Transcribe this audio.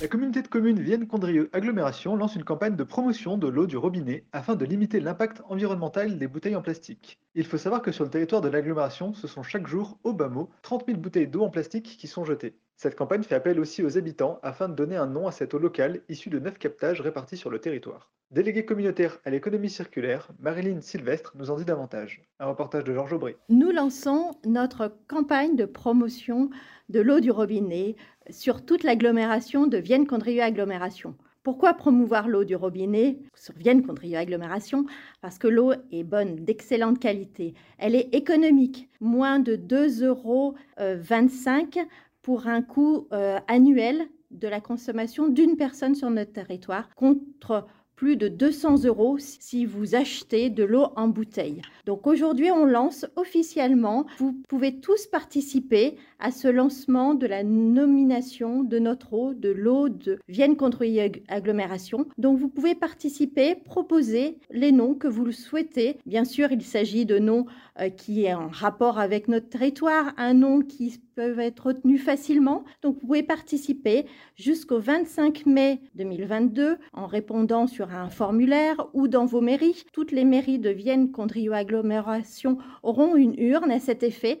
La communauté de communes Vienne-Condrieu Agglomération lance une campagne de promotion de l'eau du robinet afin de limiter l'impact environnemental des bouteilles en plastique. Il faut savoir que sur le territoire de l'agglomération, ce sont chaque jour, au bas mot, 30 000 bouteilles d'eau en plastique qui sont jetées. Cette campagne fait appel aussi aux habitants afin de donner un nom à cette eau locale issue de neuf captages répartis sur le territoire. Déléguée communautaire à l'économie circulaire, Marilyn Sylvestre nous en dit davantage. Un reportage de Georges Aubry. Nous lançons notre campagne de promotion de l'eau du robinet sur toute l'agglomération de Vienne-Condrieu Agglomération. Pourquoi promouvoir l'eau du robinet sur Vienne-Condrieu Agglomération Parce que l'eau est bonne, d'excellente qualité. Elle est économique, moins de 2,25 euros pour un coût euh, annuel de la consommation d'une personne sur notre territoire contre plus de 200 euros si vous achetez de l'eau en bouteille. Donc aujourd'hui, on lance officiellement. Vous pouvez tous participer à ce lancement de la nomination de notre eau, de l'eau de Vienne contre agglomération. Donc vous pouvez participer, proposer les noms que vous souhaitez. Bien sûr, il s'agit de noms euh, qui est en rapport avec notre territoire, un nom qui peut être retenu facilement. Donc vous pouvez participer jusqu'au 25 mai 2022 en répondant sur un formulaire ou dans vos mairies. Toutes les mairies de Vienne, Condrieu, agglomération auront une urne à cet effet.